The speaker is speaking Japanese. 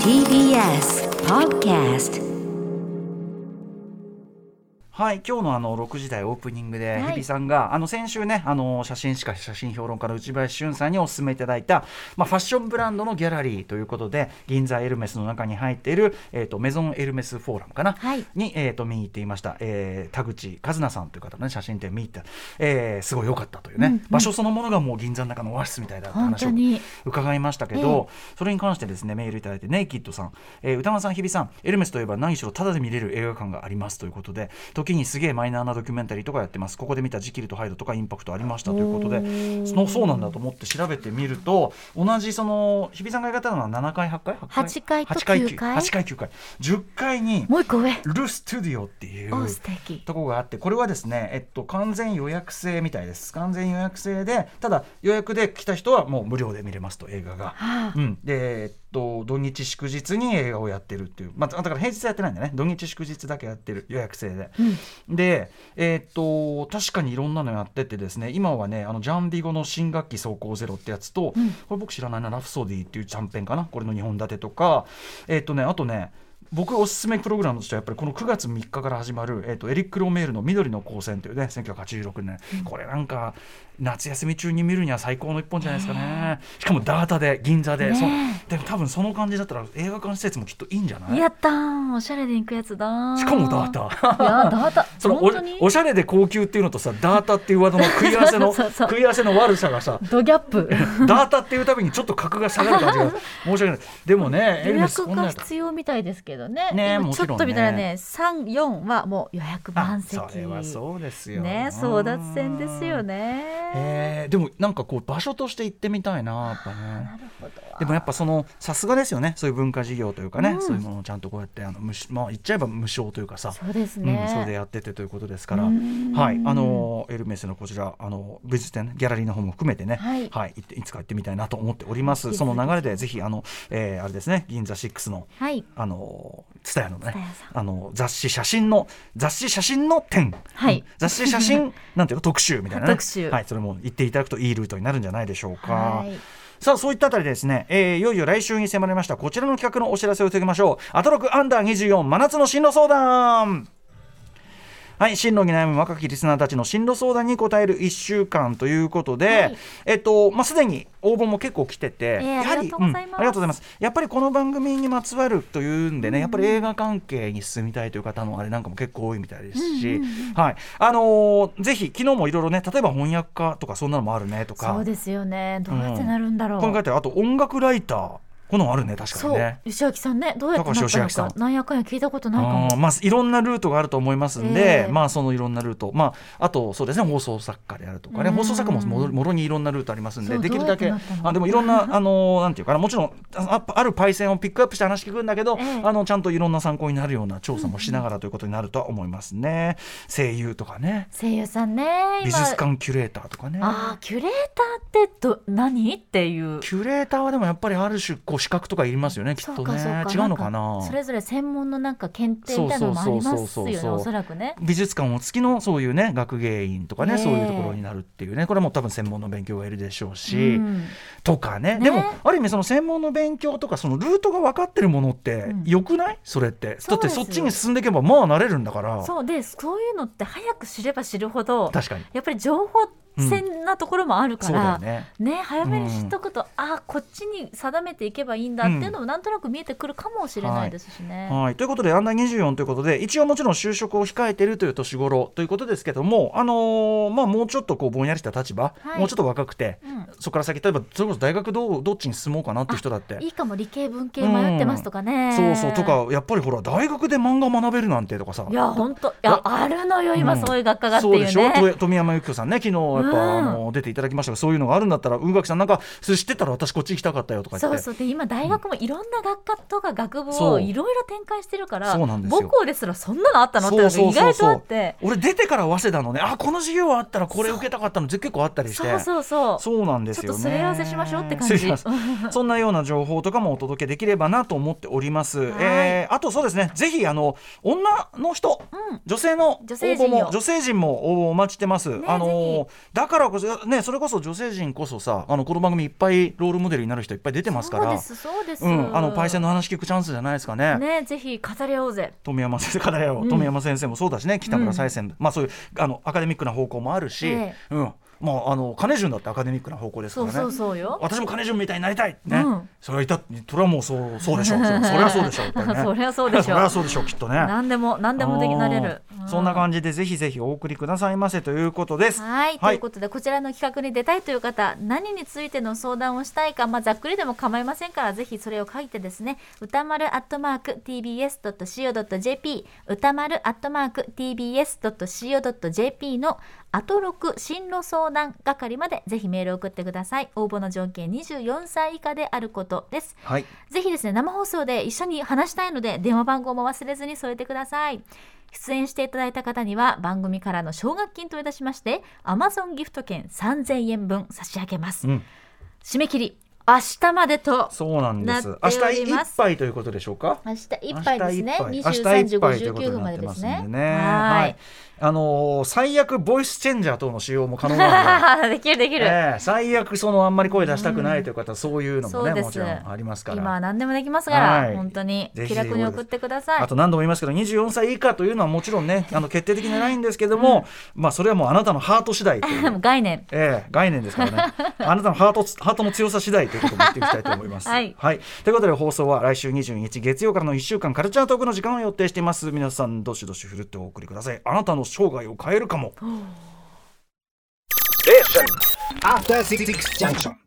TBS Podcast はい今日のあの6時台オープニングで、はい。日比さんがあの先週ねあの写真史家写真評論家の内林俊さんにお勧めいただいた、まあ、ファッションブランドのギャラリーということで銀座エルメスの中に入っている、えー、とメゾンエルメスフォーラムかな、はい。に、えー、と見に行っていました、えー田口和奈さんという方の、ね、写真展見に行った、えーすごい良かったというね、場所そのものがもう銀座の中のオアシスみたいだって本話を伺いましたけど、それに関してですねメールいただいてネイキッドさん、えー歌間さん日比さんエルメスといえば何しろタダで見れる映画館がありますということで時にすげえマイナーなドキュメンタリーとかやってます。ここで見たジキルとハイドとかインパクトありましたということで。そのそうなんだと思って調べてみると同じその日比さんが描いたのは7回8回8回と8回9回8回9回10回にもう一個上。ルストゥディオっていうお素敵。ところがあってこれはですね、えっと、完全予約制みたいです。完全予約制でただ予約で来た人はもう無料で見れますと映画が。はあ。うん、で、と、土日祝日に映画をやってるっていう、まあ、だから平日はやってないんだね。土日祝日だけやってる予約制で。で、えっと確かにいろんなのやっててですね今はねあのジャンビゴの新学期走行ゼロってやつと、これ僕知らないなラフソディっていうキャンペーンかなこれの2本立てとかえっとねあとね僕おすすめプログラムとしてはやっぱりこの9月3日から始まる、えー、とエリック・ロメールの「緑の光線」というね1986年、これなんか夏休み中に見るには最高の一本じゃないですかね。しかもダータで銀座で、ねそでも多分その感じだったら映画館施設もきっといいんじゃない？やったーおしゃれで行くやつだしかもダータ。いやダータ。そのおおしゃれで高級っていうのとさダータっていうワードの食い合わせの食い合わせの悪さがさ。ドギャップ。ダータっていうたびにちょっと格が下がる感じが申し訳ない。でもねエ 予約が必要みたいですけどね。ね今もちろんね。ちょっと見たらね34はもう予約あ満席。それはそうですよ。ね争奪戦ですよね。へえでもなんかこう場所として行ってみたいなやっぱね。なるほど。でもやっぱそのさすがですよね。そういう文化事業というかね、うん。そういうものをちゃんとこうやってあの無しまあ言っちゃえば無償というかさ。そうですうん、ねそれでやっててということですから、うん。はい、あのエルメスのこちらあの美術展ギャラリーの方も含めてね、はい。い、行っていつか行ってみたいなと思っております。その流れでぜひあの、えーあれですね。銀座6のはい。あののね蔦屋さん。あの雑誌写真の雑誌写真の展、はい。うん。雑誌写真 なんていうの特集みたいなね。特集。はいそれも言っていただくといいルートになるんじゃないでしょうか。はい。さあそういったあたりでですね、えーいよいよ来週に迫りましたこちらの企画のお知らせをいただきましょう。アトロクアンダー24真夏の進路相談はい、進路に悩む若きリスナーたちの進路相談に答える1週間ということで、はい。えっとまあ、すでに応募も結構来てて、えーやはりありがとうございます。んありがとうございます。やっぱりこの番組にまつわるというんでね、やっぱり映画関係に進みたいという方のあれなんかも結構多いみたいですし、はい。あのーぜひ昨日もいろいろね例えば翻訳家とかそんなのもあるねとか。そうですよね。どうやってなるんだろう、これ書いてあと音楽ライターこのもあるね確かにね。吉明さんねどうやってなったのかなんやかんや聞いたことないかあもーまあいろんなルートがあると思いますんで、ええ。まあそのいろんなルートまああとそうですね放送作家であるとかね。うん。放送作家ももろにいろんなルートありますんでできるだけあでもいろんな あのなんていうかなもちろんああるパイセンをピックアップして話聞くんだけど、ええ。あのちゃんといろんな参考になるような調査もしながらということになるとは思いますね、声優とかね。声優さんね美今術館キュレーターとかね。ああキュレーターってど何？っていう。キュレーターはでもやっぱりある種こう資格とかいりますよねきっとね。違うのかな？それぞれ専門のなんか検定みたいなのもありますよねおそらくね。美術館を付きのそういうね学芸員とかね、ええ。そういうところになるっていうね。これはもう多分専門の勉強がいるでしょうし、うん。とかね。ね。でもある意味その専門の勉強とかそのルートが分かってるものってうん。よくない、それって。だってそっちに進んでいけばまあなれるんだから。そう。でそういうのって早く知れば知るほど確かに。やっぱり情報戦なところもあるかそうだよら、ね。ね早めに知っとくと、あこっちに定めていけばいいんだっていうのもなんとなく見えてくるかもしれないですしね。はい、ということで、アンダー24ということで、一応もちろん就職を控えているという年頃ということですけども、あのーまあ、もうちょっとこうぼんやりした立場、はい。もうちょっと若くて、うんそこから先、例えば、それこそ大学どうどっちに進もうかなっていう人だって。いいかも理系文系迷ってますとかね。そうそう。とかやっぱりほら大学で漫画学べるなんてとかさ。いや本当いやあるのよ今うん。そういう学科がっていうそうでしょ？富山由紀子さんね昨日やっぱ、うん。あの出ていただきましたがそういうのがあるんだったら宇垣さんなんかそれ知ってたら私こっち行きたかったよとか言って。そうそう。で今大学もいろんな学科とか学部をいろいろ展開してるからそうなんですよ。母校ですらそんなのあったのって意外とあって。俺出てから早稲田のねあこの授業あったらこれ受けたかったの結構あったりして。そうそうそう。そうなんですちょよねっとすり合わせしましょうって感じ。そんなような情報とかもお届けできればなと思っております、えーあとそうですね。ぜひあの女の人、うん。女性の応募も女性陣も応募お待ちしてます、ねあのだからこそねそれこそ女性陣こそさあのこの番組いっぱいロールモデルになる人いっぱい出てますから。そうですそうです、うん、あのパイセンの話聞くチャンスじゃないですかね。ねぜひ語り合おうぜ。富山先生からよ、う。ん。富山先生もそうだしね。北村再生、まあそういうあのアカデミックな方向もあるし、ええ。うんまああの金潤だってアカデミックな方向ですからね。そうそうそうよ。私も金潤みたいになりたい。ね、うんそれはいたそれはもうそうそうでしょう。それはそうでしょう、ね。そりゃそうでしょう。それはそうでしょうきっとね。何でも何でもできなれる、うんそんな感じでぜひぜひお送りくださいませということです。はい、はい。ということでこちらの企画に出たいという方何についての相談をしたいか、まあ、ざっくりでも構いませんからぜひそれを書いてですね歌丸アットマーク tbs.co.jp 歌丸アットマーク tbs.co.jp のアトロク進路相談係までぜひメールを送ってください。応募の条件24歳以下であることです。はい。ぜひですね生放送で一緒に話したいので電話番号も忘れずに添えてください。出演していただいた方には番組からの奨学金といたしまして Amazon ギフト券3000円分差し上げます、うん。締め切り明日までとそうなんです。なって明日いっぱいということでしょうか？明日いっぱいですね。明日いっぱい。23時明日いっぱいということ59分までですね。ねははいいあのー最悪ボイスチェンジャー等の使用も可能なので。できるできる、ええ最悪そのあんまり声出したくないという方、そういうのもねもちろんありますから。今は何でもできますから、はい。本当に気楽に送ってください。あと何度も言いますけど24歳以下というのはもちろんね あの決定的にないんですけども、まあそれはもうあなたのハート次第という。概念。ええ概念ですからね。あなたのハートハートの強さ次第ということも言っていきたいと思います。はい。ということで放送は来週22日月曜からの1週間カルチャートークの時間を予定しています。皆さんどしどし振るってお送りください。あなたの生涯を変えるかも After Six Junction.